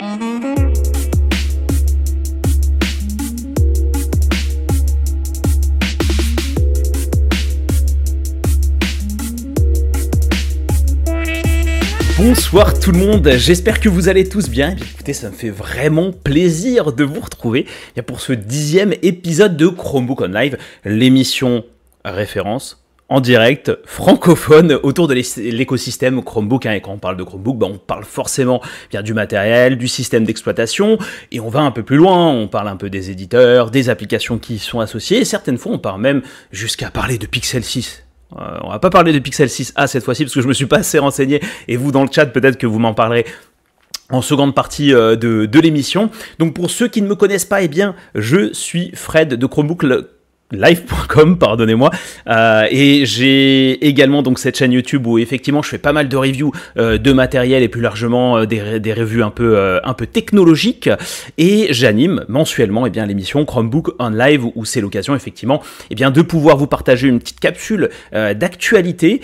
Bonsoir tout le monde, j'espère que vous allez tous bien. Eh écoutez, ça me fait vraiment plaisir de vous retrouver eh pour ce dixième épisode de Chromebook on Live, l'émission référence en direct francophone autour de l'écosystème Chromebook. Hein. Et quand on parle de Chromebook, bah, on parle forcément bien du matériel, du système d'exploitation, et on va un peu plus loin. On parle un peu des éditeurs, des applications qui y sont associées, et certaines fois on parle même jusqu'à parler de Pixel 6. Euh, on va pas parler de Pixel 6a cette fois-ci parce que je me suis pas assez renseigné et vous dans le chat peut-être que vous m'en parlerez en seconde partie euh, de, de l'émission. Donc pour ceux qui ne me connaissent pas, eh bien, je suis Fred de Chromebook live.com, pardonnez-moi. Euh, et j'ai également donc cette chaîne YouTube où effectivement je fais pas mal de reviews euh, de matériel et plus largement euh, des, des revues un peu euh, un peu technologiques. Et j'anime mensuellement eh bien l'émission Chromebook on Live où, c'est l'occasion effectivement eh bien de pouvoir vous partager une petite capsule d'actualité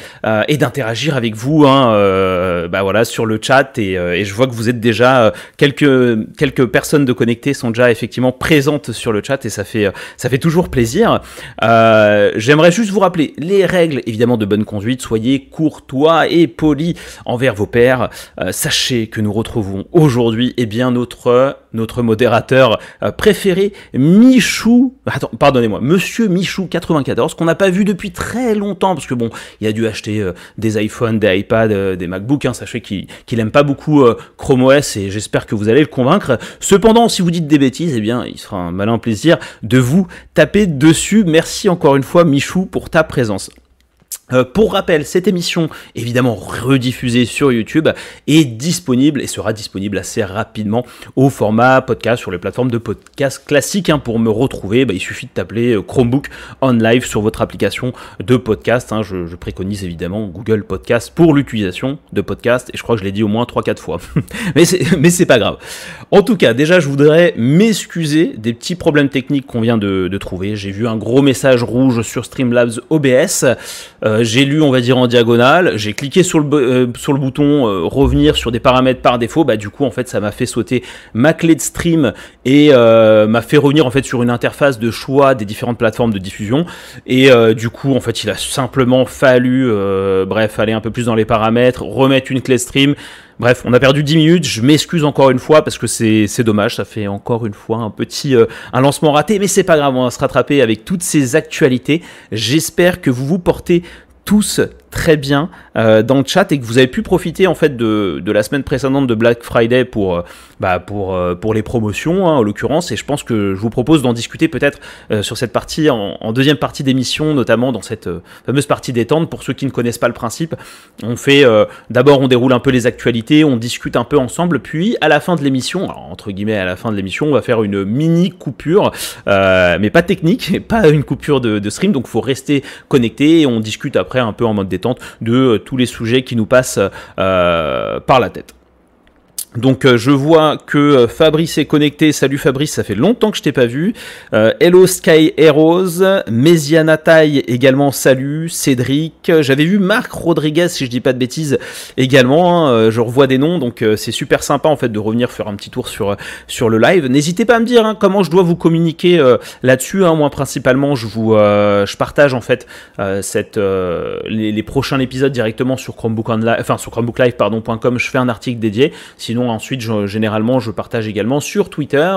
et d'interagir avec vous. Hein, bah voilà sur le chat et, et, je vois que vous êtes déjà quelques quelques personnes de connectées sont déjà effectivement présentes sur le chat et ça fait ça fait toujours plaisir. Euh, j'aimerais juste vous rappeler les règles évidemment de bonne conduite. Soyez courtois et polis envers vos pairs. Euh, sachez que nous retrouvons aujourd'hui eh bien notre notre modérateur euh, préféré, Michou. Attends, pardonnez-moi, Monsieur Michou 94, qu'on n'a pas vu depuis très longtemps parce que bon, il a dû acheter des iPhones, des iPads, des MacBooks. Hein, sachez qu'il qu'il aime pas beaucoup Chrome OS et j'espère que vous allez le convaincre. Cependant, si vous dites des bêtises, eh bien, il sera un malin plaisir de vous taper dessus Merci encore une fois Michou pour ta présence. Euh, pour rappel, cette émission, évidemment rediffusée sur YouTube, est disponible et sera disponible assez rapidement au format podcast sur les plateformes de podcast classiques. Hein. Pour me retrouver, bah, il suffit de t'appeler euh, Chromebook on Live sur votre application de podcast. Hein. Je, préconise évidemment Google Podcast pour l'utilisation de podcast et je crois que je l'ai dit au moins 3-4 fois. mais c'est pas grave. En tout cas, déjà, je voudrais m'excuser des petits problèmes techniques qu'on vient de, de trouver. J'ai vu un gros message rouge sur Streamlabs OBS. Euh, euh, j'ai lu, on va dire, en diagonale, j'ai cliqué sur le, euh, sur le bouton euh, revenir sur des paramètres par défaut, bah du coup, en fait, ça m'a fait sauter ma clé de stream et m'a fait revenir, en fait, sur une interface de choix des différentes plateformes de diffusion. Et du coup, en fait, il a simplement fallu, bref, aller un peu plus dans les paramètres, remettre une clé stream, Bref, on a perdu 10 minutes, je m'excuse encore une fois parce que c'est dommage, ça fait encore une fois un petit un lancement raté, mais c'est pas grave, on va se rattraper avec toutes ces actualités. J'espère que vous vous portez tous très bien euh, dans le chat et que vous avez pu profiter en fait de, de la semaine précédente de Black Friday pour, euh, bah, pour, euh, pour les promotions hein, en l'occurrence. Et je pense que je vous propose d'en discuter peut-être euh, sur cette partie en, deuxième partie d'émission notamment dans cette fameuse partie détente. Pour ceux qui ne connaissent pas le principe on fait d'abord on déroule un peu les actualités on discute un peu ensemble. Puis à la fin de l'émission entre guillemets à la fin de l'émission on va faire une mini coupure mais pas technique pas une coupure de, de stream. Donc faut rester connecté et on discute après un peu en mode détente de euh, tous les sujets qui nous passent euh, par la tête. Donc euh, je vois que euh, Fabrice est connecté. Salut Fabrice, ça fait longtemps que je t'ai pas vu. Euh, Hello Sky Heroes, Mesiana Tai également salut, Cédric. J'avais vu Marc Rodriguez si je dis pas de bêtises également. Hein. Je revois des noms donc c'est super sympa en fait de revenir faire un petit tour sur le live. N'hésitez pas à me dire hein, comment je dois vous communiquer là-dessus. Hein. Moi principalement je partage en fait les, prochains épisodes directement sur Chromebook Live, enfin sur Chromebook. Je fais un article dédié. Sinon ensuite, généralement, je partage également sur Twitter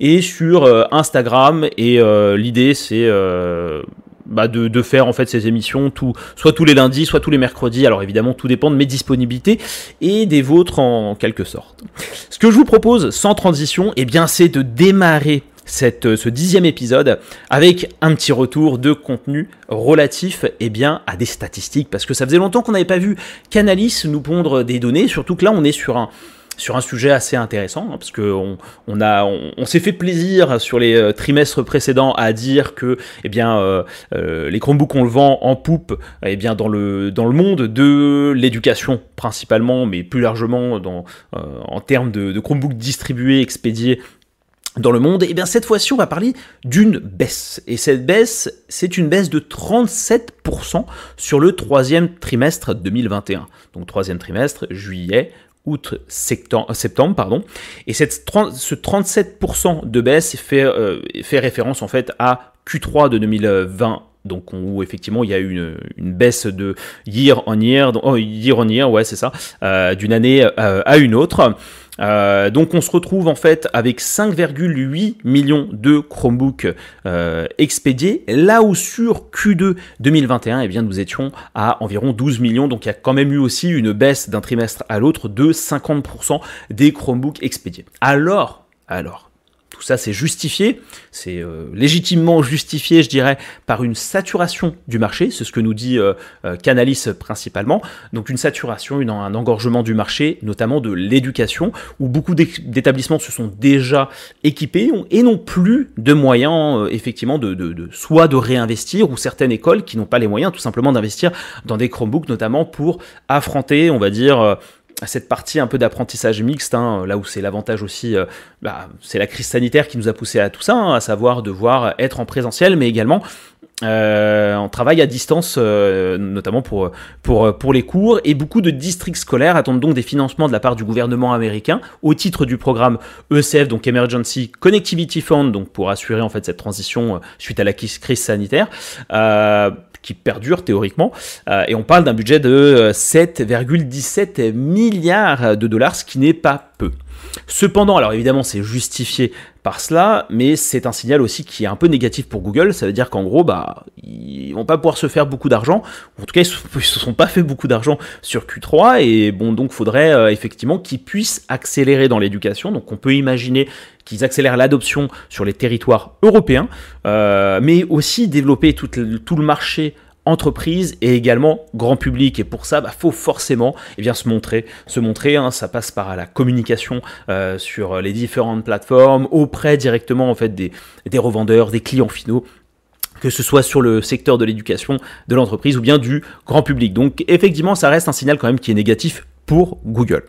et sur euh, Instagram. Et euh, l'idée, c'est euh, bah de, faire en fait ces émissions soit tous les lundis, soit tous les mercredis. Alors évidemment, tout dépend de mes disponibilités et des vôtres en, quelque sorte. Ce que je vous propose, sans transition, eh bien, c'est de démarrer cette, ce dixième épisode avec un petit retour de contenu relatif eh bien, à des statistiques parce que ça faisait longtemps qu'on n'avait pas vu Canalis nous pondre des données, surtout que là on est sur un, sur un sujet assez intéressant, hein, parce qu'on on s'est fait plaisir sur les euh, trimestres précédents à dire que eh euh, euh, les Chromebooks, on le vend en poupe eh dans, le, monde de l'éducation principalement, mais plus largement en termes de, de Chromebooks distribués, expédiés dans le monde, et bien cette fois-ci on va parler d'une baisse. Et cette baisse, c'est une baisse de 37% sur le troisième trimestre 2021. Donc troisième trimestre, juillet, août, septembre, pardon. Et cette, ce 37% de baisse fait, fait référence en fait à Q3 de 2020 donc où effectivement il y a eu une, baisse de year on year, oh, year on year, ouais c'est ça, euh, d'une année euh, à une autre. Euh, donc on se retrouve en fait avec 5,8 millions de Chromebooks expédiés, là où sur Q2 2021, eh bien, nous étions à environ 12 millions, donc il y a quand même eu aussi une baisse d'un trimestre à l'autre de 50% des Chromebooks expédiés. Alors, alors, tout ça, c'est justifié, c'est euh, légitimement justifié, je dirais, par une saturation du marché. C'est ce que nous dit euh, euh, Canalis principalement. Donc une saturation, un engorgement du marché, notamment de l'éducation, où beaucoup d'établissements se sont déjà équipés et n'ont plus de moyens, effectivement, de, de, soit de réinvestir, ou certaines écoles qui n'ont pas les moyens, tout simplement, d'investir dans des Chromebooks, notamment pour affronter, on va dire, cette partie un peu d'apprentissage mixte, hein, là où c'est l'avantage aussi, euh, bah, c'est la crise sanitaire qui nous a poussé à tout ça, hein, à savoir devoir être en présentiel, mais également euh, en travail à distance, euh, notamment pour, pour, pour les cours, et beaucoup de districts scolaires attendent donc des financements de la part du gouvernement américain au titre du programme ECF, donc Emergency Connectivity Fund, donc pour assurer en fait cette transition suite à la crise sanitaire perdure théoriquement. Euh, et on parle d'un budget de 7,17 euh, milliards de dollars, ce qui n'est pas peu. Cependant, alors évidemment c'est justifié cela, mais c'est un signal aussi qui est un peu négatif pour Google. Ça veut dire qu'en gros, bah, ils vont pas pouvoir se faire beaucoup d'argent. En tout cas, ils se sont pas fait beaucoup d'argent sur Q3, et bon, donc faudrait euh, effectivement qu'ils puissent accélérer dans l'éducation. Donc on peut imaginer qu'ils accélèrent l'adoption sur les territoires européens, euh, mais aussi développer tout le marché entreprise et également grand public. Et pour ça, il bah, faut forcément eh se montrer. Hein, ça passe par la communication euh, sur les différentes plateformes, auprès directement en fait des revendeurs, des clients finaux que ce soit sur le secteur de l'éducation, de l'entreprise ou bien du grand public. Donc effectivement, ça reste un signal quand même qui est négatif pour Google.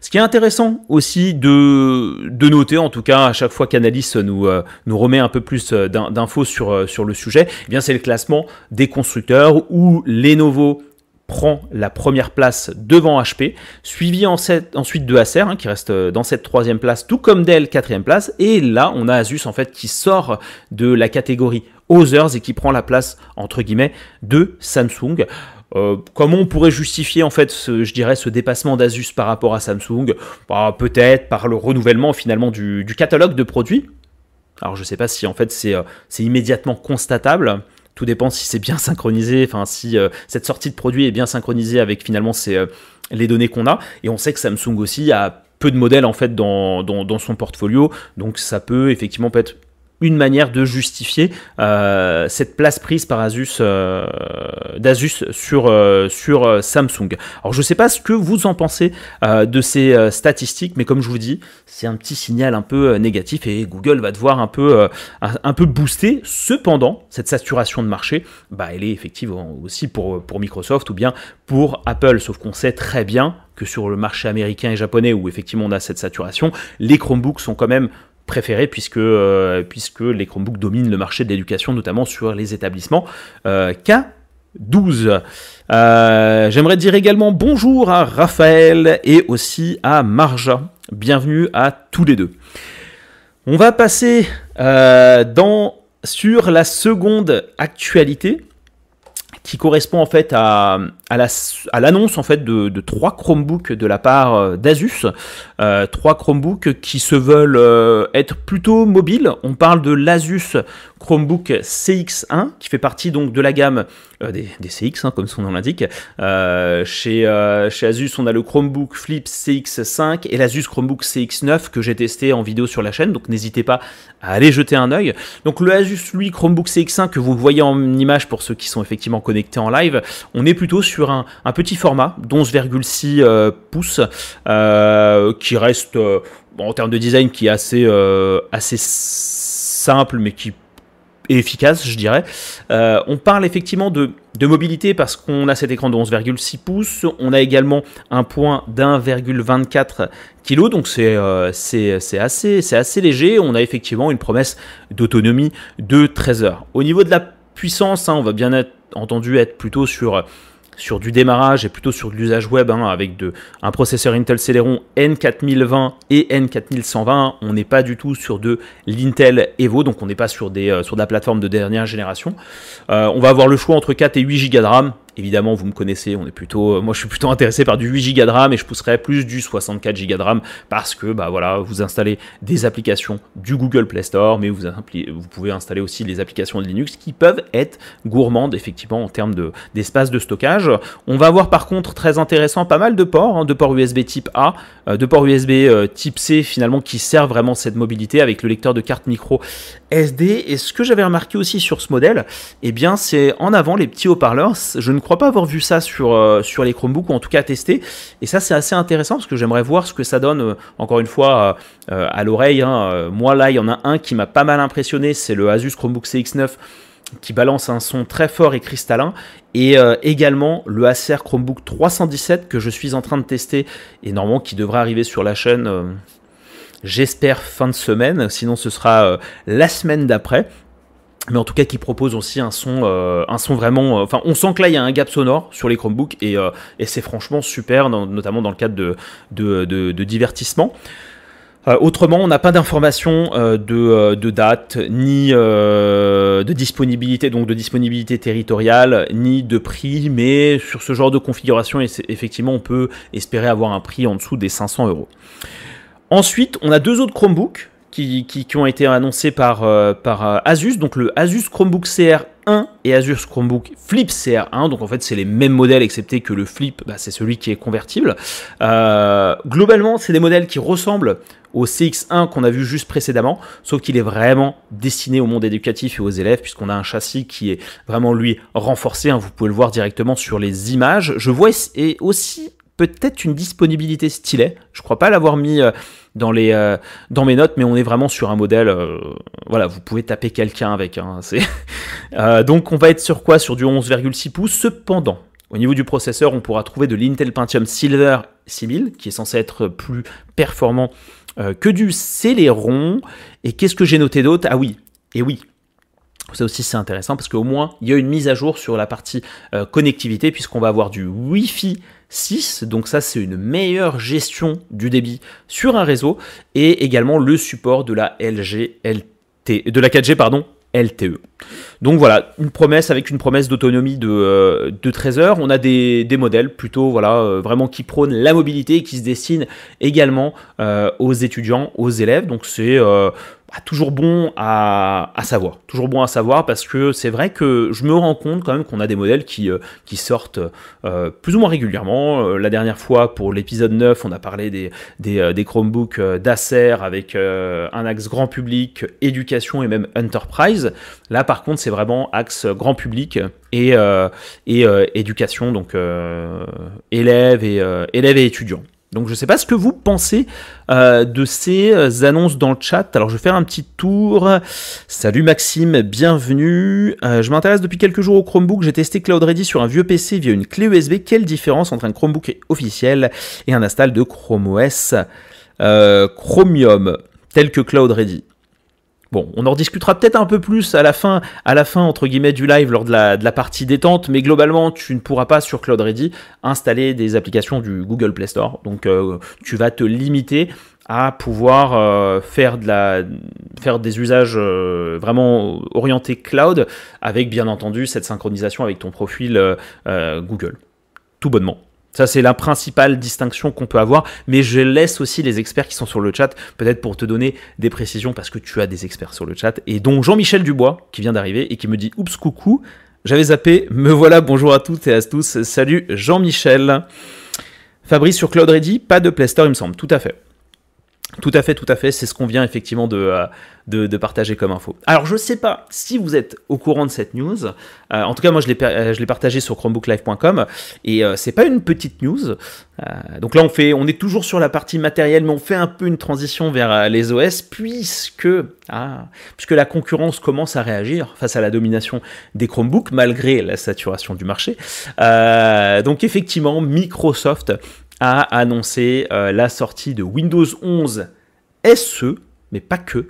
Ce qui est intéressant aussi de, noter, en tout cas à chaque fois qu'Analyse nous, euh, nous remet un peu plus euh, d'infos sur, euh, sur le sujet, eh bien c'est le classement des constructeurs où Lenovo prend la première place devant HP, suivi ensuite de Acer hein, qui reste dans cette troisième place, tout comme Dell quatrième place, et là on a Asus en fait qui sort de la catégorie Others et qui prend la place entre guillemets de Samsung. Euh, comment on pourrait justifier en fait, ce, je dirais, ce dépassement d'Asus par rapport à Samsung? Bah, Peut-être par le renouvellement finalement du, catalogue de produits. Alors je ne sais pas si en fait euh, c'est immédiatement constatable. Tout dépend si c'est bien synchronisé, enfin si euh, cette sortie de produit est bien synchronisée avec finalement les données qu'on a. Et on sait que Samsung aussi a peu de modèles en fait dans, dans, son portfolio, donc ça peut effectivement peut être une manière de justifier euh, cette place prise par Asus euh, d'Asus sur, euh, Samsung. Alors je ne sais pas ce que vous en pensez de ces statistiques, mais comme je vous dis, c'est un petit signal un peu négatif et Google va devoir un peu, un, peu booster. Cependant, cette saturation de marché, bah, elle est effective aussi pour, pour Microsoft ou bien pour Apple, sauf qu'on sait très bien que sur le marché américain et japonais où effectivement on a cette saturation, les Chromebooks sont quand même préféré puisque, euh, puisque les Chromebooks dominent le marché de l'éducation, notamment sur les établissements euh, K12. Euh, j'aimerais dire également bonjour à Raphaël et aussi à Marja. Bienvenue à tous les deux. On va passer dans, sur la seconde actualité qui correspond en fait à, à l'annonce en fait de, trois Chromebooks de la part euh, d'Asus, euh, trois Chromebooks qui se veulent euh, être plutôt mobiles. On parle de l'Asus Chromebook CX1 qui fait partie donc de la gamme des, CX hein, comme son nom l'indique. chez, chez Asus on a le Chromebook Flip CX5 et l'Asus Chromebook CX9 que j'ai testé en vidéo sur la chaîne donc n'hésitez pas à aller jeter un œil. Donc le Asus lui Chromebook CX1 que vous voyez en image pour ceux qui sont effectivement connectés en live, on est plutôt sur un, petit format d'11,6 euh, pouces euh, qui reste euh, en termes de design qui est assez, assez simple mais qui est efficace je dirais. on parle effectivement de, mobilité parce qu'on a cet écran de 11,6 pouces, on a également un point d'1,24 kg, donc c'est assez, assez léger, on a effectivement une promesse d'autonomie de 13 heures. Au niveau de la puissance, hein, on va bien entendu être plutôt sur sur du démarrage et plutôt sur de l'usage web hein, avec de, un processeur Intel Celeron N4020 et N4120. On n'est pas du tout sur de l'Intel Evo, donc on n'est pas sur, des, euh, sur de la plateforme de dernière génération. Euh, on va avoir le choix entre 4 et 8 Go de RAM. Évidemment, vous me connaissez, on est plutôt, euh, moi je suis plutôt intéressé par du 8 Go de RAM et je pousserai plus du 64 Go de RAM parce que bah voilà, vous installez des applications du Google Play Store, mais vous, pouvez installer aussi les applications de Linux qui peuvent être gourmandes effectivement en termes d'espace de, stockage. On va avoir par contre très intéressant pas mal de ports, hein, de ports USB type A, euh, de ports USB euh, type C finalement qui servent vraiment cette mobilité avec le lecteur de carte micro SD. Et ce que j'avais remarqué aussi sur ce modèle, eh bien c'est en avant les petits haut-parleurs. Je crois pas avoir vu ça sur, euh, sur les Chromebooks ou en tout cas testé. Et ça c'est assez intéressant parce que j'aimerais voir ce que ça donne encore une fois à l'oreille. Hein. Moi là il y en a un qui m'a pas mal impressionné, c'est le Asus Chromebook CX9 qui balance un son très fort et cristallin, et euh, également le Acer Chromebook 317 que je suis en train de tester, et normalement qui devrait arriver sur la chaîne, euh, j'espère fin de semaine, sinon ce sera euh, la semaine d'après. Mais en tout cas, qui propose aussi un son, un son vraiment. Enfin, on sent que là, il y a un gap sonore sur les Chromebooks et, et c'est franchement super, notamment dans le cadre de, de, divertissement. Euh, autrement, on n'a pas d'informations euh, euh, de, date, ni de disponibilité, donc de disponibilité territoriale, ni de prix, mais sur ce genre de configuration, effectivement, on peut espérer avoir un prix en dessous des 500 euros. Ensuite, on a deux autres Chromebooks qui, ont été annoncés par, par Asus, donc le Asus Chromebook CR 1 et Asus Chromebook Flip CR1. Donc en fait, c'est les mêmes modèles, excepté que le Flip, bah, c'est celui qui est convertible. globalement, c'est des modèles qui ressemblent au CX1 qu'on a vu juste précédemment, sauf qu'il est vraiment destiné au monde éducatif et aux élèves, puisqu'on a un châssis qui est vraiment lui renforcé, hein. vous pouvez le voir directement sur les images. Je vois et aussi peut-être une disponibilité stylet, je crois pas l'avoir mis euh, dans, les, euh, dans mes notes, mais on est vraiment sur un modèle, euh, voilà, vous pouvez taper quelqu'un avec. Hein, donc on va être sur quoi? Sur du 11,6 pouces, cependant. Au niveau du processeur, on pourra trouver de l'Intel Pentium Silver 6000, qui est censé être plus performant que du Celeron. Et qu'est-ce que j'ai noté d'autre? Ah oui, et oui. Ça aussi c'est intéressant parce qu'au moins il y a une mise à jour sur la partie connectivité puisqu'on va avoir du Wi-Fi 6, donc ça c'est une meilleure gestion du débit sur un réseau et également le support de la LG LT, de la 4G pardon LTE. Donc voilà, une promesse avec une promesse d'autonomie de, euh, de 13 heures. On a des, modèles plutôt voilà, euh, vraiment qui prônent la mobilité et qui se destinent également euh, aux étudiants, aux élèves. Donc c'est toujours bon à, savoir. Toujours bon à savoir parce que c'est vrai que je me rends compte quand même qu'on a des modèles qui, euh, qui sortent euh, plus ou moins régulièrement. Euh, la dernière fois, pour l'épisode 9, on a parlé des, des, Chromebooks d'Acer avec un axe grand public, éducation et même enterprise. Là, par contre, c'est vraiment axe grand public et, et éducation, donc élèves, et, élèves et étudiants. Donc je ne sais pas ce que vous pensez euh, de ces euh, annonces dans le chat. Alors je vais faire un petit tour. Salut Maxime, bienvenue. Euh, je m'intéresse depuis quelques jours au Chromebook. J'ai testé Cloud Ready sur un vieux PC via une clé USB. Quelle différence entre un Chromebook officiel et un install de Chrome OS Chromium tel que Cloud Ready? Bon, on en discutera peut-être un peu plus à la fin, à la fin entre guillemets du live lors de la, partie détente, mais globalement, tu ne pourras pas sur Cloud Ready installer des applications du Google Play Store. Donc, euh, tu vas te limiter à pouvoir euh, faire, de la, faire des usages euh, vraiment orientés cloud, avec bien entendu cette synchronisation avec ton profil Google. Tout bonnement. Ça, c'est la principale distinction qu'on peut avoir, mais je laisse aussi les experts qui sont sur le chat, peut-être pour te donner des précisions, parce que tu as des experts sur le chat, et dont Jean-Michel Dubois, qui vient d'arriver, et qui me dit Oups, coucou, j'avais zappé, me voilà, bonjour à toutes et à tous, salut Jean-Michel. Fabrice sur Cloud Ready, pas de Play Store, il me semble, tout à fait. Tout à fait, tout à fait, c'est ce qu'on vient effectivement de, euh, de, partager comme info. Alors je ne sais pas si vous êtes au courant de cette news, euh, en tout cas moi je l'ai, euh, partagé sur chromebooklive.com, et c'est pas une petite news, donc là on, fait, on est toujours sur la partie matérielle, mais on fait un peu une transition vers les OS, puisque, ah, puisque la concurrence commence à réagir face à la domination des Chromebooks, malgré la saturation du marché. donc effectivement, Microsoft a annoncé euh, la sortie de Windows 11 SE, mais pas que,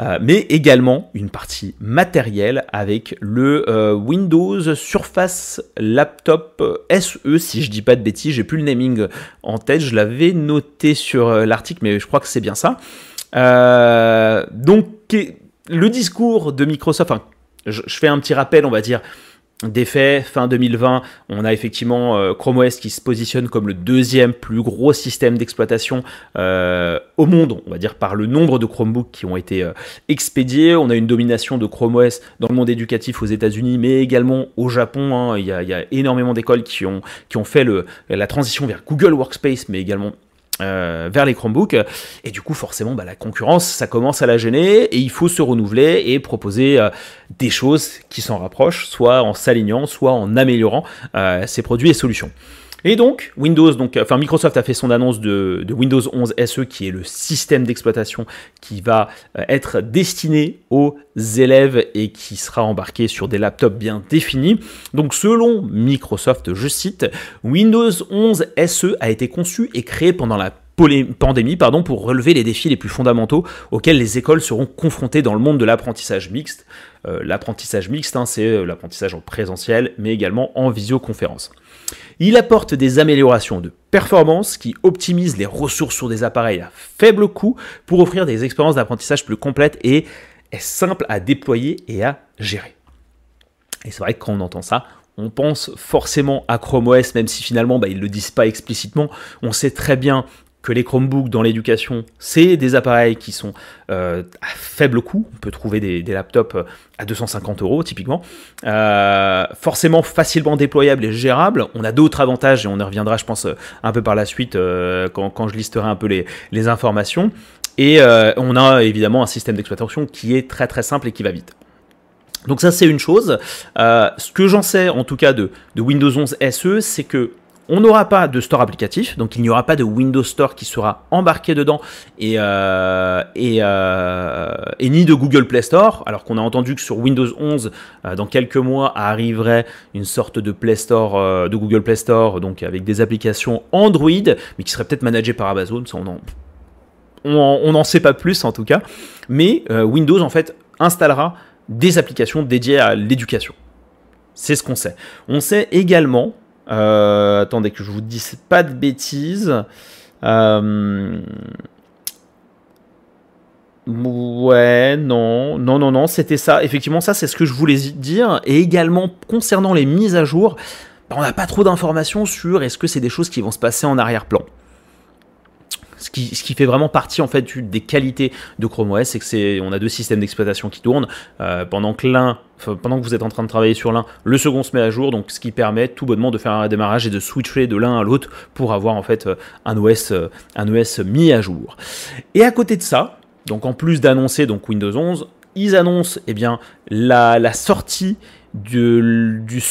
euh, mais également une partie matérielle avec le euh, Windows Surface Laptop SE, si je dis pas de bêtises, j'ai plus le naming en tête, je l'avais noté sur l'article, mais je crois que c'est bien ça. donc le discours de Microsoft, enfin, je, fais un petit rappel, on va dire, des fin 2020, on a effectivement euh, Chrome OS qui se positionne comme le deuxième plus gros système d'exploitation euh, au monde, on va dire par le nombre de Chromebooks qui ont été euh, expédiés. On a une domination de Chrome OS dans le monde éducatif aux États-Unis, mais également au Japon. Hein. Il, y a, énormément d'écoles qui ont, fait la transition vers Google Workspace, mais également euh, vers les Chromebooks. Et du coup, forcément, bah, la concurrence, ça commence à la gêner et il faut se renouveler et proposer euh, des choses qui s'en rapprochent, soit en s'alignant, soit en améliorant euh, ses produits et solutions. Et donc, Windows, donc, enfin Microsoft a fait son annonce de, Windows 11 SE, qui est le système d'exploitation qui va euh, être destiné aux élèves et qui sera embarqué sur des laptops bien définis. Donc, selon Microsoft, je cite, Windows 11 SE a été conçu et créé pendant la pandémie pour relever les défis les plus fondamentaux auxquels les écoles seront confrontées dans le monde de l'apprentissage mixte. Euh, l'apprentissage mixte, hein, c'est euh, l'apprentissage en présentiel, mais également en visioconférence. Il apporte des améliorations de performance qui optimisent les ressources sur des appareils à faible coût pour offrir des expériences d'apprentissage plus complètes et est simple à déployer et à gérer. Et c'est vrai que quand on entend ça, on pense forcément à Chrome OS, même si finalement bah, ils ne le disent pas explicitement. On sait très bien que les Chromebooks dans l'éducation, c'est des appareils qui sont euh, à faible coût. On peut trouver des, laptops euh, à 250 euros typiquement. Euh, forcément facilement déployables et gérables. On a d'autres avantages et on y reviendra, je pense, un peu par la suite quand, je listerai un peu les, informations. Et on a évidemment un système d'exploitation qui est très très simple et qui va vite. Donc ça c'est une chose. ce que j'en sais en tout cas de, de Windows 11 SE, c'est que on n'aura pas de store applicatif, donc il n'y aura pas de Windows Store qui sera embarqué dedans et, euh, euh, ni de Google Play Store, alors qu'on a entendu que sur Windows 11, euh, dans quelques mois, arriverait une sorte de Play Store, de Google Play Store, donc avec des applications Android, mais qui serait peut-être managées par Amazon, ça on n'en sait pas plus en tout cas, mais Windows en fait installera des applications dédiées à l'éducation. C'est ce qu'on sait. On sait également euh, attendez que je vous dise pas de bêtises. Euh, ouais, non, non, non, non, c'était ça. Effectivement, ça, c'est ce que je voulais dire. Et également, concernant les mises à jour, bah, on n'a pas trop d'informations sur est-ce que c'est des choses qui vont se passer en arrière-plan ce qui, fait vraiment partie en fait des qualités de Chrome OS, c'est que c'est on a deux systèmes d'exploitation qui tournent euh, pendant que l'un pendant que vous êtes en train de travailler sur l'un, le second se met à jour, donc ce qui permet tout bonnement de faire un démarrage et de switcher de l'un à l'autre pour avoir en fait euh, un OS, euh, un OS mis à jour. Et à côté de ça, donc en plus d'annoncer donc Windows 11, ils annoncent eh bien la, sortie du, du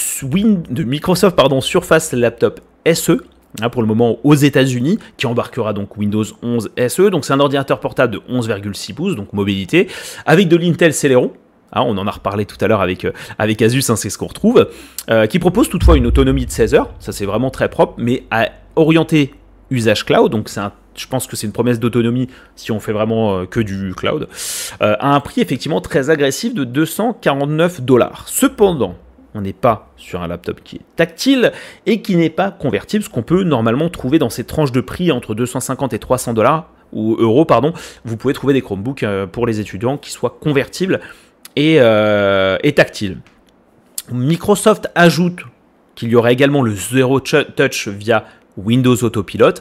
de Microsoft pardon, Surface Laptop SE pour le moment aux États-Unis, qui embarquera donc Windows 11 SE. Donc c'est un ordinateur portable de 11,6 pouces, donc mobilité, avec de l'Intel Celeron. Hein, on en a reparlé tout à l'heure avec, euh, avec Asus, hein, c'est ce qu'on retrouve, euh, qui propose toutefois une autonomie de 16 heures, ça c'est vraiment très propre, mais à orienter usage cloud, donc c'est je pense que c'est une promesse d'autonomie si on fait vraiment euh, que du cloud, à un prix effectivement très agressif de 249 dollars. Cependant, on n'est pas sur un laptop qui est tactile et qui n'est pas convertible, ce qu'on peut normalement trouver dans ces tranches de prix entre 250 et 300 dollars ou euros, pardon. Vous pouvez trouver des Chromebooks euh, pour les étudiants qui soient convertibles et, euh, tactiles. Microsoft ajoute qu'il y aurait également le Zero Touch via Windows Autopilot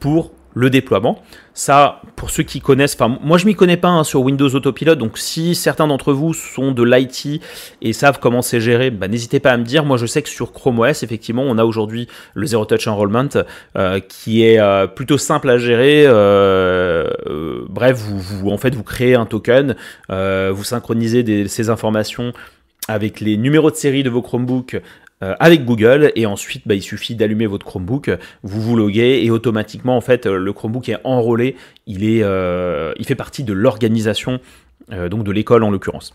pour le déploiement. Ça, pour ceux qui connaissent, enfin moi je m'y connais pas hein, sur Windows Autopilot, donc si certains d'entre vous sont de l'IT et savent comment c'est géré, bah, n'hésitez pas à me dire. Moi je sais que sur Chrome OS, effectivement, on a aujourd'hui le Zero Touch Enrollment euh, qui est euh, plutôt simple à gérer. Euh, bref, vous, en fait vous créez un token, vous synchronisez ces informations avec les numéros de série de vos Chromebooks avec Google et ensuite bah, il suffit d'allumer votre Chromebook, vous vous loguez et automatiquement en fait le Chromebook est enrôlé, il, est, euh, il fait partie de l'organisation euh, donc de l'école en l'occurrence.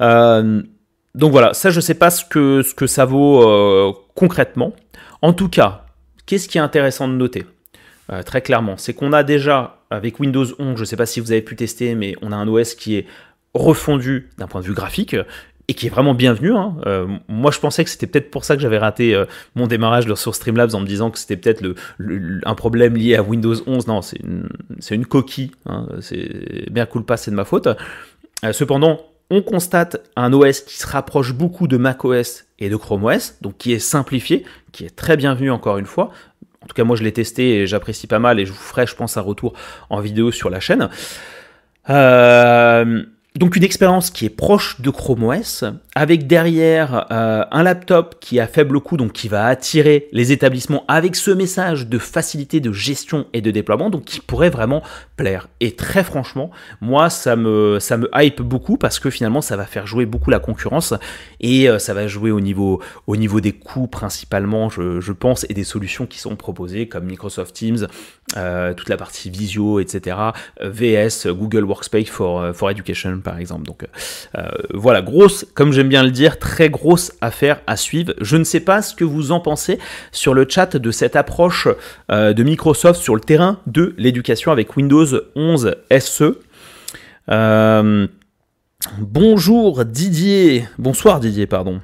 donc voilà, ça je sais pas ce que, ce que ça vaut concrètement. En tout cas, qu'est-ce qui est intéressant de noter? Très clairement. C'est qu'on a déjà, avec Windows 11, je ne sais pas si vous avez pu tester, mais on a un OS qui est refondu d'un point de vue graphique et qui est vraiment bienvenu. Hein. Euh, moi, je pensais que c'était peut-être pour ça que j'avais raté euh, mon démarrage sur Streamlabs en me disant que c'était peut-être le, un problème lié à Windows 11. Non, c'est une, coquille. Hein. C'est bien cool pas, c'est de ma faute. Euh, cependant, on constate un OS qui se rapproche beaucoup de macOS et de Chrome OS, donc qui est simplifié, qui est très bienvenu encore une fois. En tout cas, moi, je l'ai testé et j'apprécie pas mal et je vous ferai, je pense, un retour en vidéo sur la chaîne. Euh, donc une expérience qui est proche de Chrome OS, avec derrière euh, un laptop qui a faible coût, donc qui va attirer les établissements avec ce message de facilité de gestion et de déploiement, donc qui pourrait vraiment plaire. Et très franchement, moi ça me, ça me hype beaucoup parce que finalement ça va faire jouer beaucoup la concurrence et euh, ça va jouer au niveau, au niveau des coûts principalement, je, pense, et des solutions qui sont proposées comme Microsoft Teams, euh, toute la partie visio, etc. VS, Google Workspace for, for Education par exemple. Donc euh, voilà, grosse, comme j'aime bien le dire, très grosse affaire à suivre. Je ne sais pas ce que vous en pensez sur le chat de cette approche euh, de Microsoft sur le terrain de l'éducation avec Windows 11 SE. Euh, bonjour Didier, bonsoir Didier, pardon.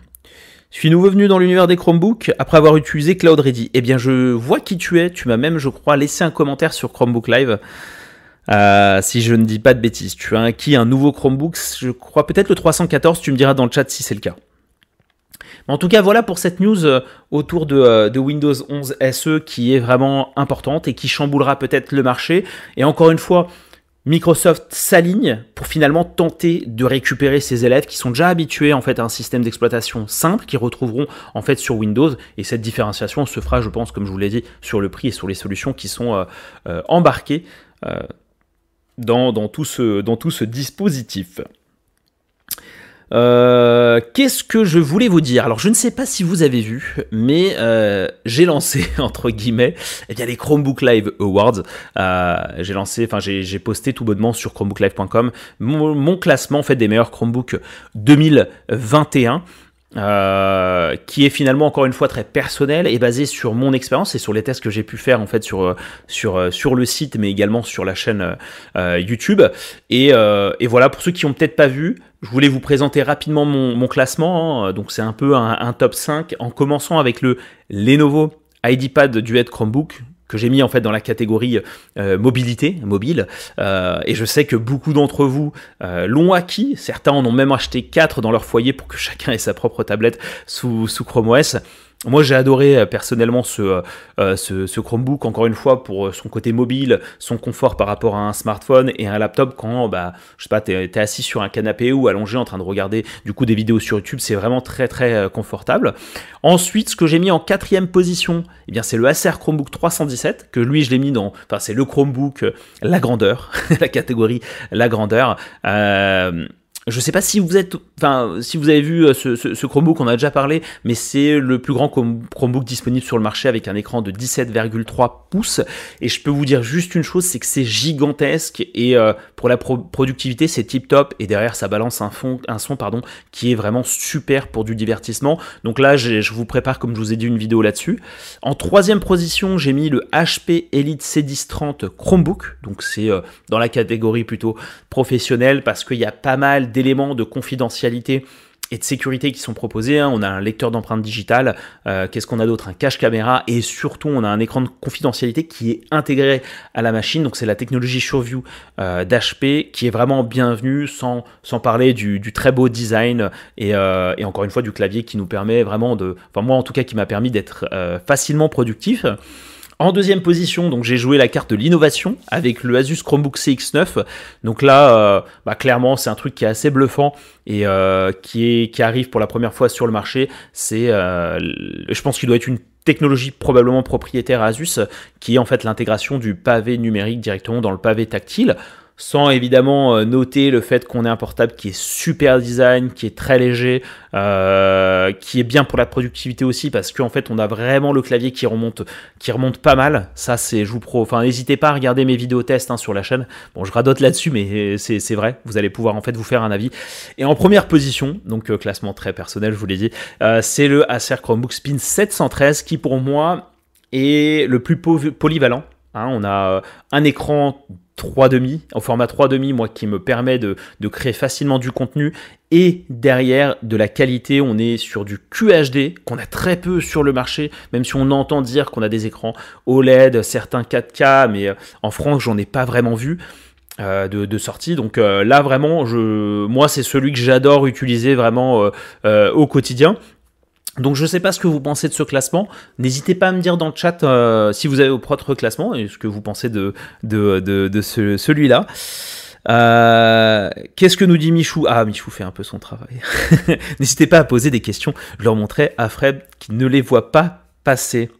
Je suis nouveau venu dans l'univers des Chromebooks après avoir utilisé Cloud Ready? Eh bien, je vois qui tu es. Tu m'as même, je crois, laissé un commentaire sur Chromebook Live. Euh, si je ne dis pas de bêtises. Tu as acquis un nouveau Chromebook, je crois peut-être le 314, tu me diras dans le chat si c'est le cas. En tout cas, voilà pour cette news euh, autour euh, de, Windows 11 SE qui est vraiment importante et qui chamboulera peut-être le marché. Et encore une fois, Microsoft s'aligne pour finalement tenter de récupérer ses élèves qui sont déjà habitués en fait à un système d'exploitation simple qu'ils retrouveront en fait sur Windows et cette différenciation se fera je pense comme je vous l'ai dit sur le prix et sur les solutions qui sont embarquées dans, tout, ce, dispositif. Euh, qu'est-ce que je voulais vous dire? Alors, je ne sais pas si vous avez vu, mais euh, j'ai lancé entre guillemets, bien les Chromebook Live Awards. Euh, j'ai lancé, enfin j'ai posté tout bonnement sur chromebooklive.com mon, classement en fait des meilleurs Chromebooks 2021. Euh, qui est finalement encore une fois très personnel et basé sur mon expérience et sur les tests que j'ai pu faire en fait sur euh, sur euh, sur le site mais également sur la chaîne YouTube et, et, voilà pour ceux qui ont peut-être pas vu je voulais vous présenter rapidement mon, classement hein. donc c'est un peu un, un, top 5 en commençant avec le Lenovo IDPad Duet Chromebook que j'ai mis en fait dans la catégorie euh, mobilité, mobile. Euh, et je sais que beaucoup d'entre vous euh, l'ont acquis. Certains en ont même acheté 4 dans leur foyer pour que chacun ait sa propre tablette sous, sous Chrome OS. Moi, j'ai adoré euh, personnellement euh, ce, ce, Chromebook, encore une fois, pour euh, son côté mobile, son confort par rapport à un smartphone et un laptop quand, bah, je sais pas, tu es, assis sur un canapé ou allongé en train de regarder du coup des vidéos sur YouTube, c'est vraiment très très confortable. Ensuite, ce que j'ai mis en quatrième position, eh bien, c'est le Acer Chromebook 317, que lui, je l'ai mis dans, enfin, c'est le Chromebook la grandeur, la catégorie la grandeur. Euh, je sais pas si vous êtes, si vous avez vu euh, ce, Chromebook, on a déjà parlé, mais c'est le plus grand Chromebook disponible sur le marché avec un écran de 17,3 pouces. Et je peux vous dire juste une chose, c'est que c'est gigantesque et euh, pour la productivité, c'est tip top. Et derrière, ça balance un, fond, un son, pardon, qui est vraiment super pour du divertissement. Donc là, je vous prépare, comme je vous ai dit, une vidéo là-dessus. En troisième position, j'ai mis le HP Elite C1030 Chromebook. Donc c'est euh, dans la catégorie plutôt professionnelle parce qu'il y a pas mal d'éléments de confidentialité et de sécurité qui sont proposés. Hein. On a un lecteur d'empreintes digitales, euh, qu'est-ce qu'on a d'autre? Un cache caméra et surtout on a un écran de confidentialité qui est intégré à la machine. Donc c'est la technologie SureView euh, d'HP qui est vraiment bienvenue sans, parler du, très beau design euh, et, encore une fois du clavier qui nous permet vraiment de... Enfin moi en tout cas qui m'a permis d'être facilement productif. En deuxième position, donc j'ai joué la carte de l'innovation avec le Asus Chromebook CX9. Donc là, euh, bah, clairement, c'est un truc qui est assez bluffant et euh, qui, arrive pour la première fois sur le marché. C'est, euh, je pense qu'il doit être une technologie probablement propriétaire à Asus, qui est en fait l'intégration du pavé numérique directement dans le pavé tactile sans évidemment euh, noter le fait qu'on ait un portable qui est super design, qui est très léger, euh, qui est bien pour la productivité aussi, parce qu'en fait on a vraiment le clavier qui remonte, qui remonte pas mal. Ça c'est, je vous pro, enfin n'hésitez pas à regarder mes vidéos tests hein, sur la chaîne. Bon, je radote là-dessus, mais c'est vrai, vous allez pouvoir en fait vous faire un avis. Et en première position, donc euh, classement très personnel, je vous l'ai dit, c'est le Acer Chromebook Spin 713 qui pour moi est le plus polyvalent Hein. on a un écran 3,5, au format 3,5, moi, qui me permet de, créer facilement du contenu. Et derrière, de la qualité, on est sur du QHD, qu'on a très peu sur le marché, même si on entend dire qu'on a des écrans OLED, certains 4K, mais euh, en France, j'en ai pas vraiment vu. Euh, de, sortie donc euh, là vraiment moi c'est celui que j'adore utiliser vraiment au quotidien donc je ne sais pas ce que vous pensez de ce classement. N'hésitez pas à me dire dans le chat euh, si vous avez vos propres classements et ce que vous pensez de, de, de, celui-là. Euh, qu'est-ce que nous dit Michou? Ah, Michou fait un peu son travail. N'hésitez pas à poser des questions. Je leur montrerai à Fred qui ne les voit pas passer.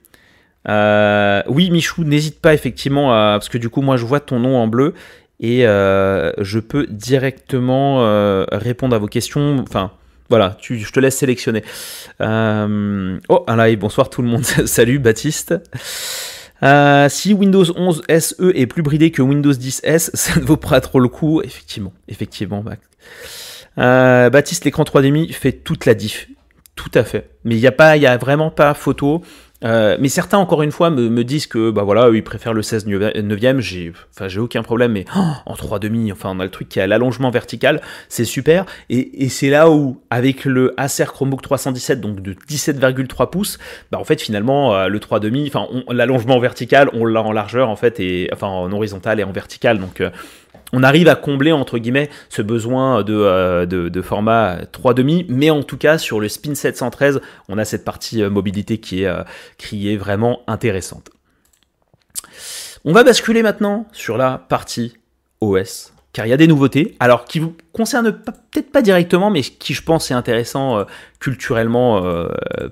Euh, oui, Michou, n'hésite pas effectivement à... Parce que du coup, moi, je vois ton nom en bleu et je peux directement répondre à vos questions. Enfin, voilà, je te laisse sélectionner. Euh, oh, un live, bonsoir tout le monde. Salut Baptiste. Euh, si Windows 11 SE est plus bridé que Windows 10 S, ça ne vaut pas trop le coup. Effectivement, effectivement. Euh, Baptiste, l'écran 3,5 fait toute la diff. Tout à fait. Mais il n'y a, pas, y a vraiment pas photo. Euh, mais certains, encore une fois, me, disent que bah voilà, ils préfèrent le 16 9e. J'ai, j'ai aucun problème, mais oh, en 3,5, enfin, on a le truc qui a l'allongement vertical, c'est super. Et, c'est là où, avec le Acer Chromebook 317, donc de 17,3 pouces, bah en fait, finalement, euh, le 3,5, enfin, l'allongement vertical, on l'a en largeur, en fait, et enfin, en horizontal et en vertical. Donc, euh, on arrive à combler entre guillemets ce besoin de, euh, format 3,5, mais en tout cas sur le Spin 713, on a cette partie euh, mobilité qui est, euh, qui vraiment intéressante. On va basculer maintenant sur la partie OS, car il y a des nouveautés, alors qui vous concernent peut-être pas directement, mais qui je pense est intéressant culturellement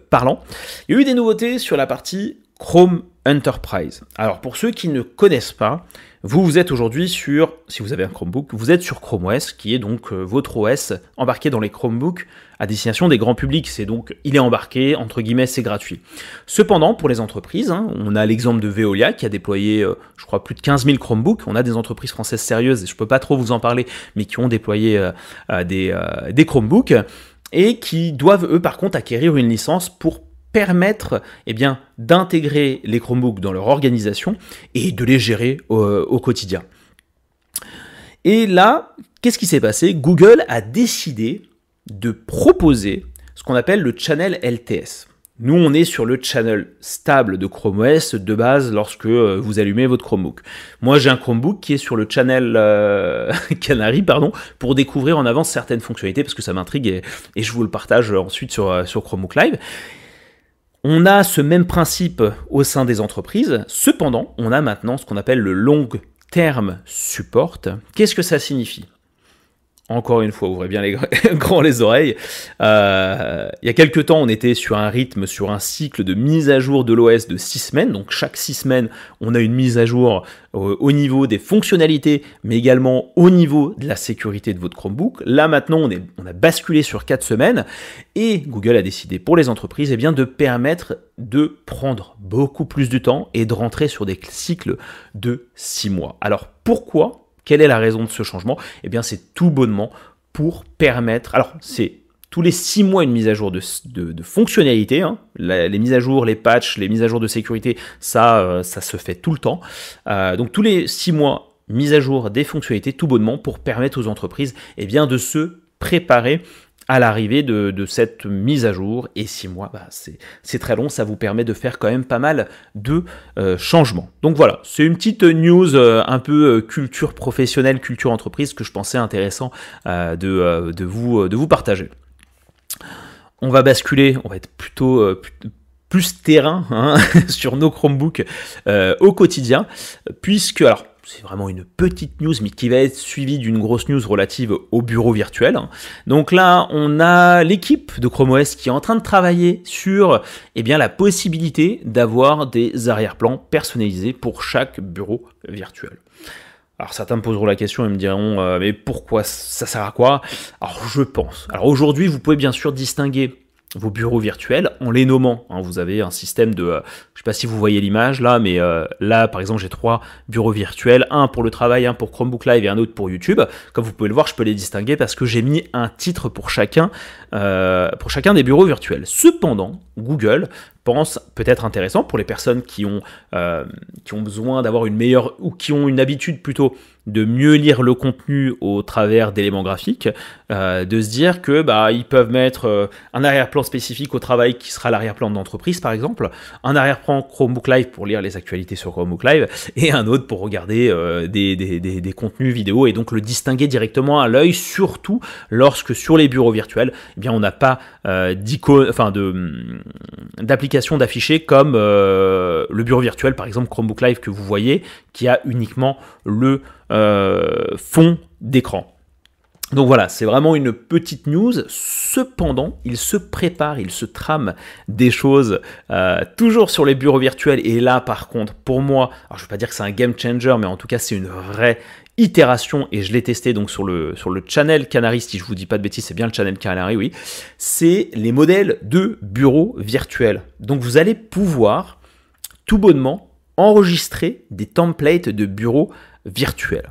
parlant. Il y a eu des nouveautés sur la partie Chrome Enterprise. Alors pour ceux qui ne connaissent pas, vous, vous êtes aujourd'hui sur, si vous avez un Chromebook, vous êtes sur Chrome OS, qui est donc euh, votre OS embarqué dans les Chromebooks à destination des grands publics. C'est donc, il est embarqué, entre guillemets, c'est gratuit. Cependant, pour les entreprises, hein, on a l'exemple de Veolia qui a déployé, euh, je crois, plus de 15 000 Chromebooks. On a des entreprises françaises sérieuses, et je peux pas trop vous en parler, mais qui ont déployé euh, des Chromebooks et qui doivent, eux, par contre, acquérir une licence pour permettre eh bien, d'intégrer les Chromebooks dans leur organisation et de les gérer au, quotidien. Et là, qu'est-ce qui s'est passé? Google a décidé de proposer ce qu'on appelle le channel LTS. Nous, on est sur le channel stable de Chrome OS de base lorsque euh, vous allumez votre Chromebook. Moi, j'ai un Chromebook qui est sur le channel euh, Canary pardon, pour découvrir en avance certaines fonctionnalités parce que ça m'intrigue et, et, je vous le partage ensuite sur, euh, sur Chromebook Live. On a ce même principe au sein des entreprises, cependant, on a maintenant ce qu'on appelle le long term support. Qu'est-ce que ça signifie? Encore une fois, ouvrez bien les grands les oreilles. Euh, il y a quelques temps, on était sur un rythme, sur un cycle de mise à jour de l'OS de 6 semaines. Donc chaque 6 semaines, on a une mise à jour au, niveau des fonctionnalités, mais également au niveau de la sécurité de votre Chromebook. Là maintenant, on a basculé sur 4 semaines et Google a décidé pour les entreprises eh bien, de permettre de prendre beaucoup plus de temps et de rentrer sur des cycles de 6 mois. Alors pourquoi quelle est la raison de ce changement Eh bien, c'est tout bonnement pour permettre. Alors, c'est tous les six mois une mise à jour de, de, fonctionnalités. Hein. les mises à jour, les patchs, les mises à jour de sécurité, ça, euh, ça se fait tout le temps. Euh, donc tous les six mois, mise à jour des fonctionnalités, tout bonnement pour permettre aux entreprises eh de se préparer à l'arrivée de, cette mise à jour. Et six mois, bah, c'est très long, ça vous permet de faire quand même pas mal de euh, changements. Donc voilà, c'est une petite news euh, un peu euh, culture professionnelle, culture entreprise que je pensais intéressant de, vous, partager. On va basculer, on va être plutôt, plus terrain hein, sur nos Chromebooks au quotidien, puisque alors c'est vraiment une petite news, mais qui va être suivie d'une grosse news relative au bureau virtuel. Donc là, on a l'équipe de Chrome OS qui est en train de travailler sur eh la possibilité d'avoir des arrière-plans personnalisés pour chaque bureau virtuel. Alors certains me poseront la question et me diront euh, mais pourquoi ça sert à quoi? Alors je pense. Alors aujourd'hui, vous pouvez bien sûr distinguer vos bureaux virtuels en les nommant. Hein. vous avez un système de, euh, je sais pas si vous voyez l'image là, mais euh, là par exemple j'ai trois bureaux virtuels, un pour le travail, un pour Chromebook Live et un autre pour YouTube. Comme vous pouvez le voir, je peux les distinguer parce que j'ai mis un titre pour chacun, euh, pour chacun des bureaux virtuels. Cependant, Google pense peut-être intéressant pour les personnes qui ont, qui ont besoin d'avoir une meilleure ou qui ont une habitude plutôt de mieux lire le contenu au travers d'éléments graphiques, euh, de se dire que bah, ils peuvent mettre euh, un arrière-plan spécifique au travail qui sera l'arrière-plan d'entreprise par exemple, un arrière-plan Chromebook Live pour lire les actualités sur Chromebook Live et un autre pour regarder euh, des, des, contenus vidéo et donc le distinguer directement à l'œil, surtout lorsque sur les bureaux virtuels, eh bien on n'a pas d'icône, enfin de hum, d'afficher comme le bureau virtuel par exemple Chromebook Live que vous voyez qui a uniquement le euh, fond d'écran. Donc voilà, c'est vraiment une petite news. Cependant, il se prépare, il se trame des choses euh, toujours sur les bureaux virtuels. Et là, par contre, pour moi, je ne veux pas dire que c'est un game changer, mais en tout cas, c'est une vraie itération. Et je l'ai testé donc sur le, sur le channel Canary. Si je vous dis pas de bêtises, c'est bien le channel Canary, oui. C'est les modèles de bureaux virtuels. Donc vous allez pouvoir tout bonnement enregistrer des templates de bureaux virtuels.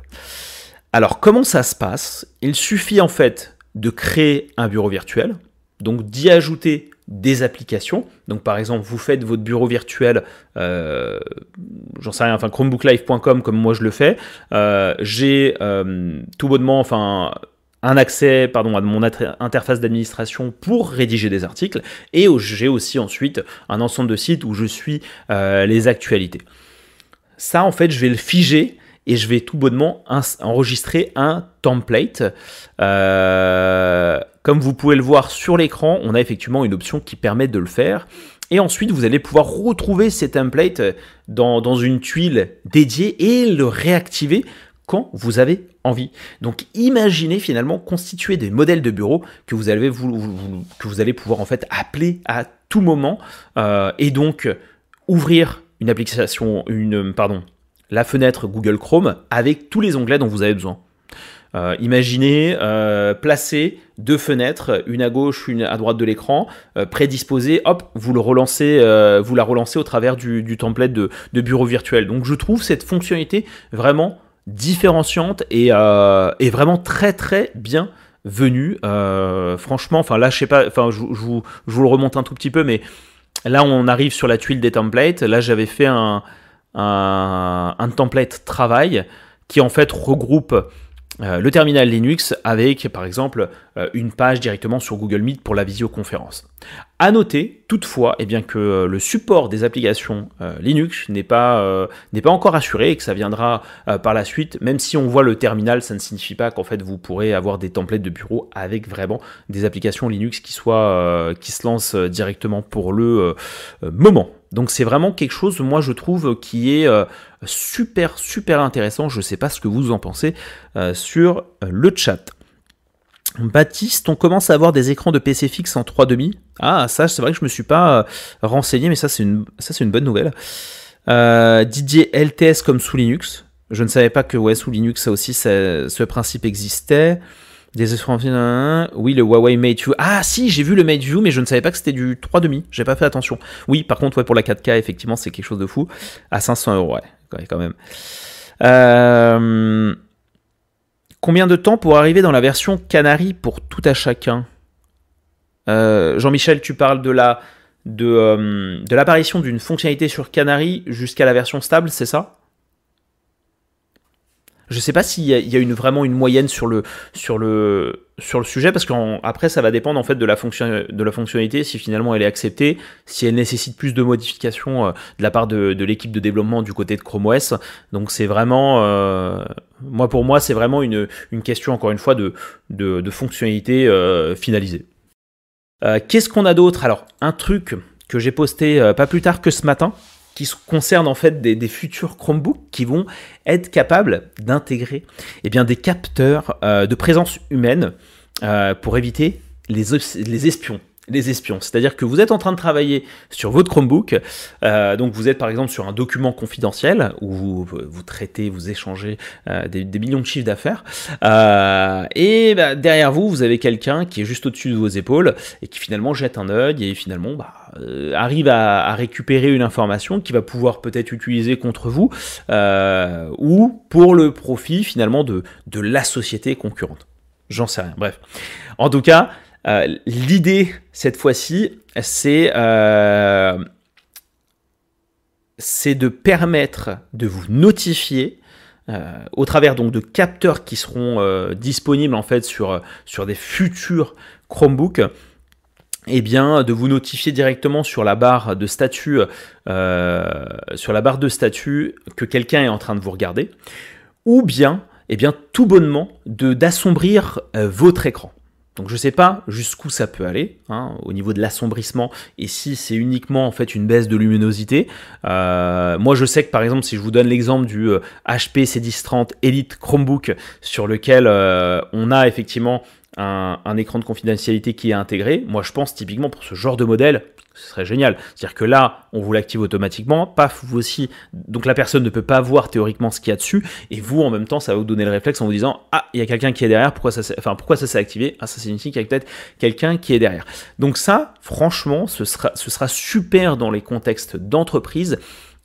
Alors comment ça se passe? Il suffit en fait de créer un bureau virtuel, donc d'y ajouter des applications. Donc par exemple, vous faites votre bureau virtuel, euh, j'en sais rien, enfin chromebooklive.com comme moi je le fais. Euh, j'ai euh, tout bonnement, enfin un accès pardon, à mon interface d'administration pour rédiger des articles et j'ai aussi ensuite un ensemble de sites où je suis les actualités. Ça en fait je vais le figer et je vais tout bonnement enregistrer un template. Comme vous pouvez le voir sur l'écran, on a effectivement une option qui permet de le faire. Et ensuite, vous allez pouvoir retrouver ces templates dans, une tuile dédiée et le réactiver quand vous avez envie. Donc imaginez finalement constituer des modèles de bureau que vous allez, que vous allez pouvoir en fait appeler à tout moment euh, et donc ouvrir une application, une, pardon, la fenêtre Google Chrome avec tous les onglets dont vous avez besoin. Euh, imaginez euh, placer deux fenêtres, une à gauche, une à droite de l'écran, euh, prédisposées, hop, vous le relancez, vous la relancez au travers du, template de, bureau virtuel. Donc je trouve cette fonctionnalité vraiment différenciante et, vraiment très très bien venue. franchement, enfin là je sais pas, enfin je, vous, le remonte un tout petit peu, mais là on arrive sur la tuile des templates. Là j'avais fait un un, template travail qui en fait regroupe euh, le terminal Linux avec par exemple euh, une page directement sur Google Meet pour la visioconférence. A noter toutefois eh bien, que euh, le support des applications Linux n'est pas, n'est pas encore assuré et que ça viendra par la suite. Même si on voit le terminal, ça ne signifie pas qu'en fait vous pourrez avoir des templates de bureau avec vraiment des applications Linux qui, soient, qui se lancent directement pour le moment. Donc c'est vraiment quelque chose, moi je trouve, qui est euh, super super intéressant. Je ne sais pas ce que vous en pensez euh, sur euh, le chat. Baptiste, on commence à avoir des écrans de PC fixe en 3,5. Ah, ça, c'est vrai que je ne me suis pas renseigné, mais ça, c'est une, bonne nouvelle. Didier LTS comme sous Linux. Je ne savais pas que ouais, sous Linux, ça aussi, ce principe existait. Des oui, le Huawei Mate View. Ah si, j'ai vu le Mate View, mais je ne savais pas que c'était du 3,5. J'ai pas fait attention. Oui, par contre, ouais, pour la 4K, effectivement, c'est quelque chose de fou. À 500 euros, ouais, quand même. Euh, combien de temps pour arriver dans la version Canary pour tout à chacun? Euh, Jean-Michel, tu parles de la euh, de l'apparition d'une fonctionnalité sur Canary jusqu'à la version stable, c'est ça? Je ne sais pas s'il y, a une, vraiment une moyenne sur le, sur le, sur le sujet, parce qu'après, ça va dépendre en fait de la, fonction, de la fonctionnalité, si finalement elle est acceptée, si elle nécessite plus de modifications euh, de la part de, l'équipe de développement du côté de Chrome OS. Donc c'est vraiment, euh, moi pour moi, c'est vraiment une, une, question, encore une fois, de, de, fonctionnalité euh, finalisée. Qu'est-ce qu'on a d'autre? Alors, un truc que j'ai posté pas plus tard que ce matin, qui concerne en fait des, futurs Chromebooks qui vont être capables d'intégrer eh des capteurs euh, de présence humaine euh, pour éviter les espions les espions. C'est-à-dire que vous êtes en train de travailler sur votre Chromebook, euh, donc vous êtes par exemple sur un document confidentiel où vous, traitez, vous échangez euh, des, millions de chiffres d'affaires, euh, et bah, derrière vous, vous avez quelqu'un qui est juste au-dessus de vos épaules et qui finalement jette un œil et finalement bah, arrive à, récupérer une information qui va pouvoir peut-être utiliser contre vous ou pour le profit finalement de, de la société concurrente. J'en sais rien. Bref. En tout cas, euh, l'idée, cette fois-ci, c'est euh, c'est de permettre de vous notifier au travers donc de capteurs qui seront disponibles en fait sur, des futurs Chromebooks eh bien, de vous notifier directement sur la barre de statut, euh, sur la barre de statut que quelqu'un est en train de vous regarder, ou bien, eh bien, tout bonnement, d'assombrir euh, votre écran. Donc je ne sais pas jusqu'où ça peut aller hein, au niveau de l'assombrissement et si c'est uniquement en fait une baisse de luminosité. Euh, moi je sais que par exemple si je vous donne l'exemple du HP C1030 Elite Chromebook sur lequel on a effectivement un, écran de confidentialité qui est intégré, moi je pense typiquement pour ce genre de modèle, ce serait génial. C'est-à-dire que là, on vous l'active automatiquement, paf, vous aussi, donc la personne ne peut pas voir théoriquement ce qu'il y a dessus, et vous en même temps, ça va vous donner le réflexe en vous disant Ah, il y a quelqu'un qui est derrière, pourquoi ça, enfin, pourquoi ça s'est activé? Ah, ça signifie qu'il y a peut-être quelqu'un qui est derrière. Donc ça, franchement, ce sera, super dans les contextes d'entreprise.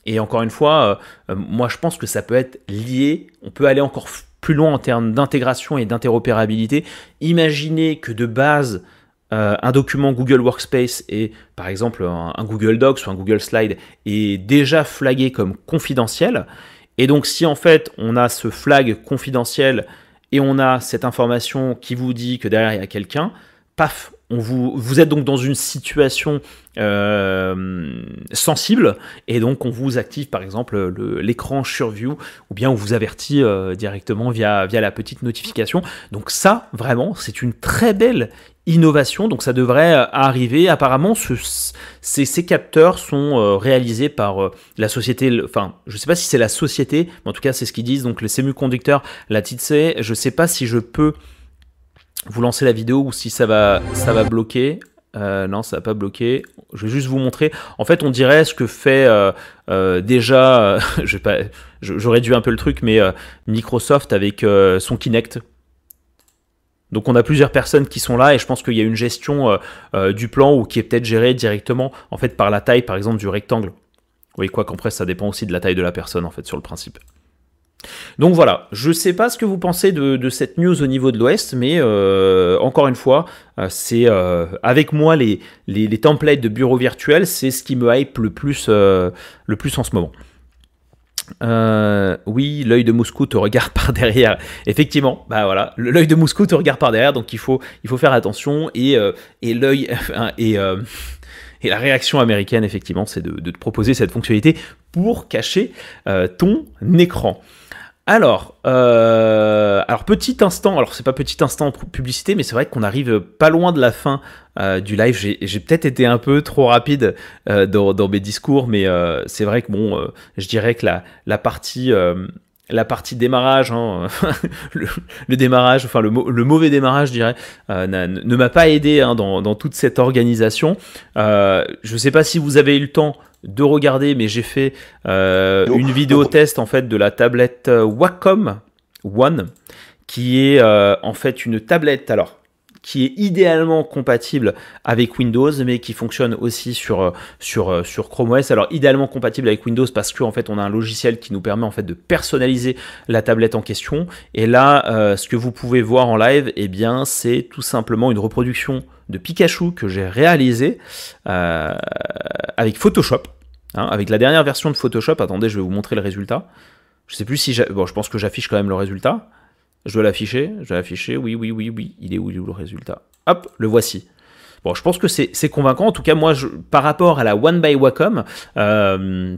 Et encore une fois, euh, euh, moi je pense que ça peut être lié, on peut aller encore plus loin en termes d'intégration et d'interopérabilité. Imaginez que de base, euh, un document Google Workspace et par exemple un, Google Docs ou un Google Slide est déjà flagué comme confidentiel. Et donc si en fait on a ce flag confidentiel et on a cette information qui vous dit que derrière il y a quelqu'un, paf, vous, êtes donc dans une situation euh, sensible et donc on vous active par exemple l'écran SureView ou bien on vous avertit euh, directement via, via la petite notification. Donc ça, vraiment, c'est une très belle innovation. Donc ça devrait euh, arriver. Apparemment, ces, capteurs sont réalisés par la société, enfin, je ne sais pas si c'est la société, mais en tout cas c'est ce qu'ils disent. Donc les semi-conducteurs, la TITSE, je ne sais pas si je peux vous lancez la vidéo ou si ça va, ça va bloquer. Euh, non, ça va pas bloquer. Je vais juste vous montrer. En fait, on dirait ce que fait euh, euh, déjà. je j'aurais dû un peu le truc, mais Microsoft avec son Kinect. Donc on a plusieurs personnes qui sont là et je pense qu'il y a une gestion du plan ou qui est peut-être gérée directement en fait par la taille par exemple du rectangle. Oui, quoi qu'en ça dépend aussi de la taille de la personne en fait sur le principe. Donc voilà, je ne sais pas ce que vous pensez de, cette news au niveau de l'Ouest, mais euh, encore une fois, euh, c'est euh, avec moi les, templates de bureau virtuel, c'est ce qui me hype le plus, en ce moment. oui, l'œil de Moscou te regarde par derrière. Effectivement, bah voilà, l'œil de Moscou te regarde par derrière, donc il faut, il faut faire attention. Et, la réaction américaine, effectivement, c'est de, te proposer cette fonctionnalité pour cacher ton écran. Alors, euh, alors petit instant, alors c'est pas petit instant publicité, mais c'est vrai qu'on arrive pas loin de la fin euh, du live. J'ai peut-être été un peu trop rapide euh, dans, mes discours, mais c'est vrai que bon, je dirais que la partie la partie démarrage, hein, le, démarrage, enfin le, mauvais démarrage, je dirais, ne m'a pas aidé hein, dans, dans, toute cette organisation. je ne sais pas si vous avez eu le temps de regarder, mais j'ai fait euh, une vidéo test en fait de la tablette euh, Wacom One, qui est euh, en fait une tablette. Alors, qui est idéalement compatible avec Windows, mais qui fonctionne aussi sur, sur, sur Chrome OS. Alors idéalement compatible avec Windows parce qu'en fait on a un logiciel qui nous permet en fait de personnaliser la tablette en question. Et là, ce que vous pouvez voir en live, eh bien c'est tout simplement une reproduction de Pikachu que j'ai réalisé avec Photoshop. Hein, avec la dernière version de Photoshop, attendez, je vais vous montrer le résultat. Je sais plus si... Bon, je pense que j'affiche quand même le résultat. Je dois l'afficher, je dois l'afficher, oui, oui, oui, oui. Il est où, le résultat? Hop, le voici. Bon, je pense que c'est convaincant. En tout cas, moi, par rapport à la One by Wacom, euh,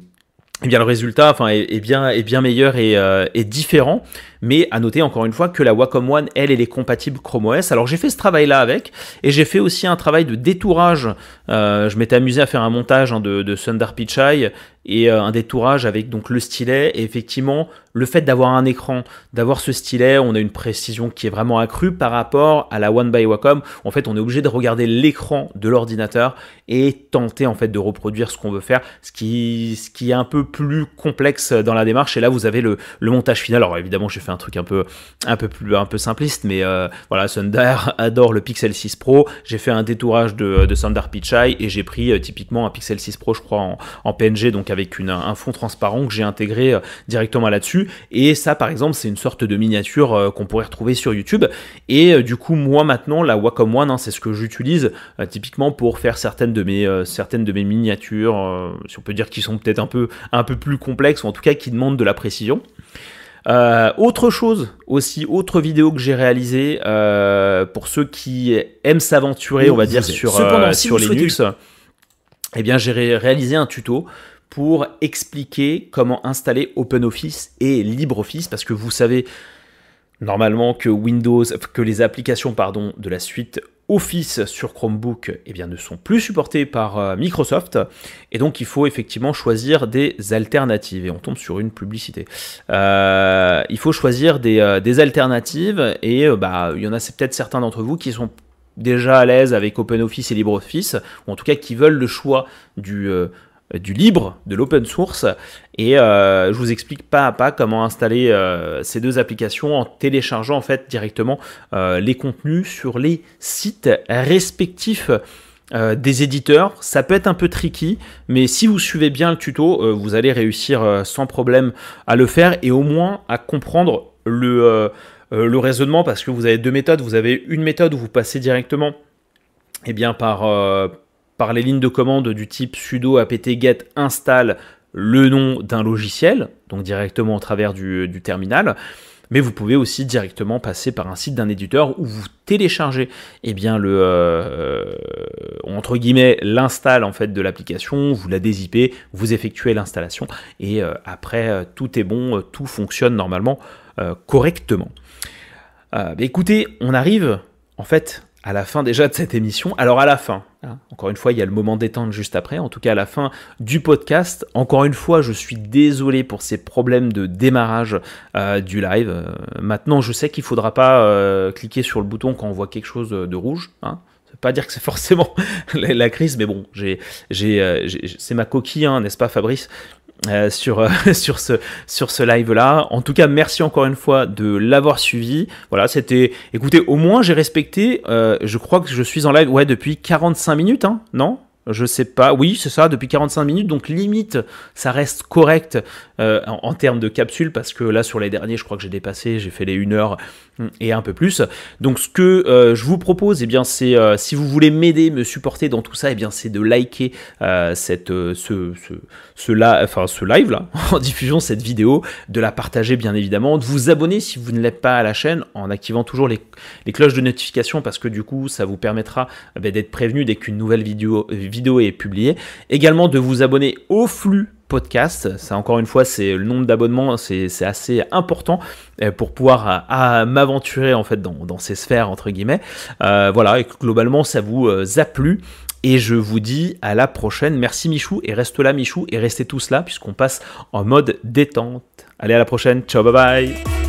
eh bien, le résultat enfin, est, bien, est bien meilleur et, euh, différent. Mais à noter encore une fois que la Wacom One, elle, elle est compatible Chrome OS. Alors j'ai fait ce travail-là avec, et j'ai fait aussi un travail de détourage. Euh, je m'étais amusé à faire un montage hein, de, de Sundar Pichai et euh, un détourage avec donc le stylet. Et effectivement, le fait d'avoir un écran, d'avoir ce stylet, on a une précision qui est vraiment accrue par rapport à la One by Wacom. En fait, on est obligé de regarder l'écran de l'ordinateur et tenter en fait de reproduire ce qu'on veut faire, ce qui, est un peu plus complexe dans la démarche. Et là, vous avez le, le montage final. Alors évidemment, j'ai fait un truc un peu, un peu plus, un peu simpliste, mais euh, voilà, Sundar adore le Pixel 6 Pro. J'ai fait un détourage de, de Sundar Pichai et j'ai pris euh, typiquement un Pixel 6 Pro, je crois, en, PNG, donc avec un fond transparent que j'ai intégré euh, directement là-dessus. dessus. Et ça, par exemple, c'est une sorte de miniature qu'on pourrait retrouver sur YouTube. Et du coup, moi maintenant, la Wacom One, hein, c'est ce que j'utilise typiquement pour faire certaines de mes, certaines de mes miniatures, si on peut dire, qui sont peut-être un peu, un peu plus complexes, ou en tout cas qui demandent de la précision. Euh, autre chose aussi, autre vidéo que j'ai réalisée euh, pour ceux qui aiment s'aventurer, on va dire, sur, euh, sur Linux. Eh bien, j'ai réalisé un tuto pour expliquer comment installer OpenOffice et LibreOffice parce que vous savez normalement que Windows, que les applications pardon, de la suite Office sur Chromebook eh bien, ne sont plus supportés par euh, Microsoft. Et donc il faut effectivement choisir des alternatives. Et on tombe sur une publicité. Euh, il faut choisir des, euh, alternatives. Et bah, il y en a peut-être certains d'entre vous qui sont déjà à l'aise avec OpenOffice et LibreOffice ou en tout cas qui veulent le choix du, du libre, de l'open source, et euh, je vous explique pas à pas comment installer euh, ces deux applications en téléchargeant en fait directement les contenus sur les sites respectifs des éditeurs. Ça peut être un peu tricky, mais si vous suivez bien le tuto, vous allez réussir sans problème à le faire et au moins à comprendre le, le raisonnement parce que vous avez deux méthodes. Vous avez une méthode où vous passez directement eh bien, par, par les lignes de commande du type sudo apt get install le nom d'un logiciel, donc directement au travers du, terminal. Mais vous pouvez aussi directement passer par un site d'un éditeur où vous téléchargez eh bien, le, euh, entre guillemets l'install en fait de l'application, vous la dézippez, vous effectuez l'installation et euh, après euh, tout est bon, tout fonctionne normalement correctement. écoutez, on arrive en fait à la fin déjà de cette émission. Alors à la fin, encore une fois, il y a le moment détente juste après. En tout cas, à la fin du podcast, encore une fois, je suis désolé pour ces problèmes de démarrage euh, du live. Euh, maintenant, je sais qu'il ne faudra pas euh, cliquer sur le bouton quand on voit quelque chose de rouge. Hein. veut pas dire que c'est forcément la, crise, mais bon, c'est ma coquille, hein, n'est-ce pas, Fabrice? Euh, sur, euh, sur ce, sur ce live-là. En tout cas, merci encore une fois de l'avoir suivi. Voilà, c'était... Écoutez, au moins j'ai respecté, euh, je crois que je suis en live ouais, depuis 45 minutes, hein, non? Je sais pas, oui, c'est ça, depuis 45 minutes, donc limite, ça reste correct euh, en, termes de capsule, parce que là, sur les derniers, je crois que j'ai dépassé, j'ai fait les 1 heure hum, et un peu plus. Donc, ce que euh, je vous propose, eh bien, c'est, euh, si vous voulez m'aider, me supporter dans tout ça, eh bien, c'est de liker cette, ce, enfin, ce live-là, en diffusion, cette vidéo, de la partager, bien évidemment, de vous abonner si vous ne l'êtes pas à la chaîne, en activant toujours les, les, cloches de notification, parce que du coup, ça vous permettra eh d'être prévenu dès qu'une nouvelle vidéo vidéo est publiée. Également de vous abonner au flux podcast. Ça, encore une fois, c'est le nombre d'abonnements, c'est assez important euh, pour pouvoir euh, m'aventurer en fait dans, ces sphères entre guillemets. Euh, voilà, et globalement, ça vous a plu. Et je vous dis à la prochaine. Merci Michou et reste là Michou et restez tous là puisqu'on passe en mode détente. Allez à la prochaine. Ciao, bye bye.